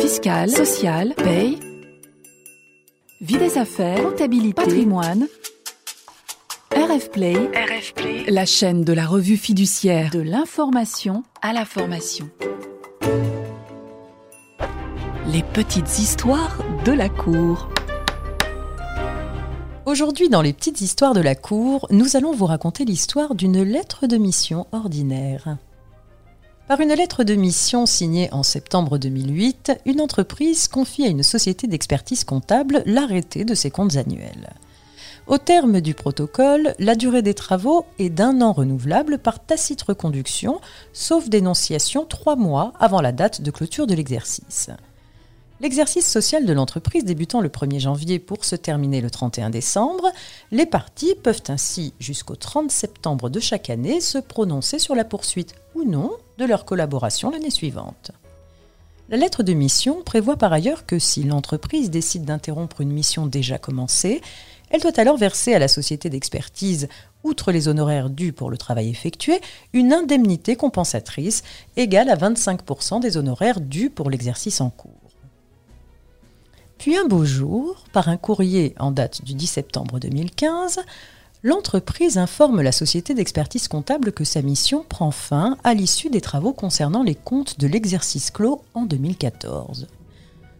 fiscale, sociale, paye, vie des affaires, comptabilité, patrimoine. RF Play, RF Play, la chaîne de la revue fiduciaire de l'information à la formation. Les petites histoires de la cour. Aujourd'hui, dans les petites histoires de la cour, nous allons vous raconter l'histoire d'une lettre de mission ordinaire. Par une lettre de mission signée en septembre 2008, une entreprise confie à une société d'expertise comptable l'arrêté de ses comptes annuels. Au terme du protocole, la durée des travaux est d'un an renouvelable par tacite reconduction, sauf dénonciation trois mois avant la date de clôture de l'exercice. L'exercice social de l'entreprise débutant le 1er janvier pour se terminer le 31 décembre, les parties peuvent ainsi, jusqu'au 30 septembre de chaque année, se prononcer sur la poursuite ou non de leur collaboration l'année suivante. La lettre de mission prévoit par ailleurs que si l'entreprise décide d'interrompre une mission déjà commencée, elle doit alors verser à la société d'expertise, outre les honoraires dus pour le travail effectué, une indemnité compensatrice égale à 25% des honoraires dus pour l'exercice en cours. Puis un beau jour, par un courrier en date du 10 septembre 2015, l'entreprise informe la société d'expertise comptable que sa mission prend fin à l'issue des travaux concernant les comptes de l'exercice clos en 2014.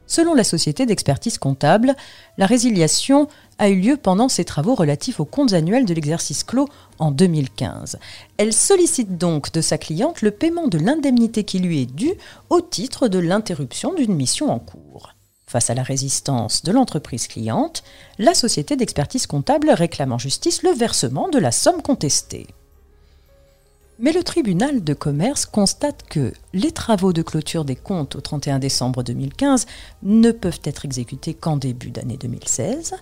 Selon la société d'expertise comptable, la résiliation a eu lieu pendant ses travaux relatifs aux comptes annuels de l'exercice clos en 2015. Elle sollicite donc de sa cliente le paiement de l'indemnité qui lui est due au titre de l'interruption d'une mission en cours. Face à la résistance de l'entreprise cliente, la société d'expertise comptable réclame en justice le versement de la somme contestée. Mais le tribunal de commerce constate que les travaux de clôture des comptes au 31 décembre 2015 ne peuvent être exécutés qu'en début d'année 2016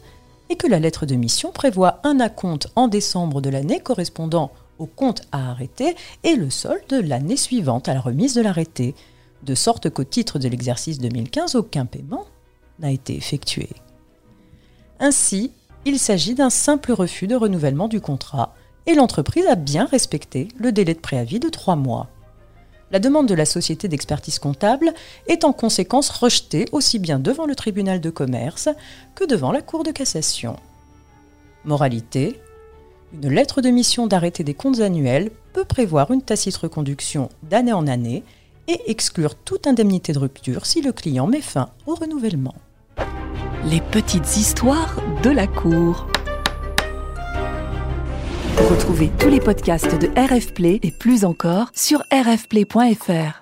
et que la lettre de mission prévoit un acompte en décembre de l'année correspondant au compte à arrêter et le solde de l'année suivante à la remise de l'arrêté, de sorte qu'au titre de l'exercice 2015, aucun paiement n'a été effectué. Ainsi, il s'agit d'un simple refus de renouvellement du contrat et l'entreprise a bien respecté le délai de préavis de trois mois. La demande de la société d'expertise comptable est en conséquence rejetée aussi bien devant le tribunal de commerce que devant la Cour de cassation. Moralité Une lettre de mission d'arrêté des comptes annuels peut prévoir une tacite reconduction d'année en année et exclure toute indemnité de rupture si le client met fin au renouvellement. Les petites histoires de la cour. Retrouvez tous les podcasts de RF Play et plus encore sur rfplay.fr.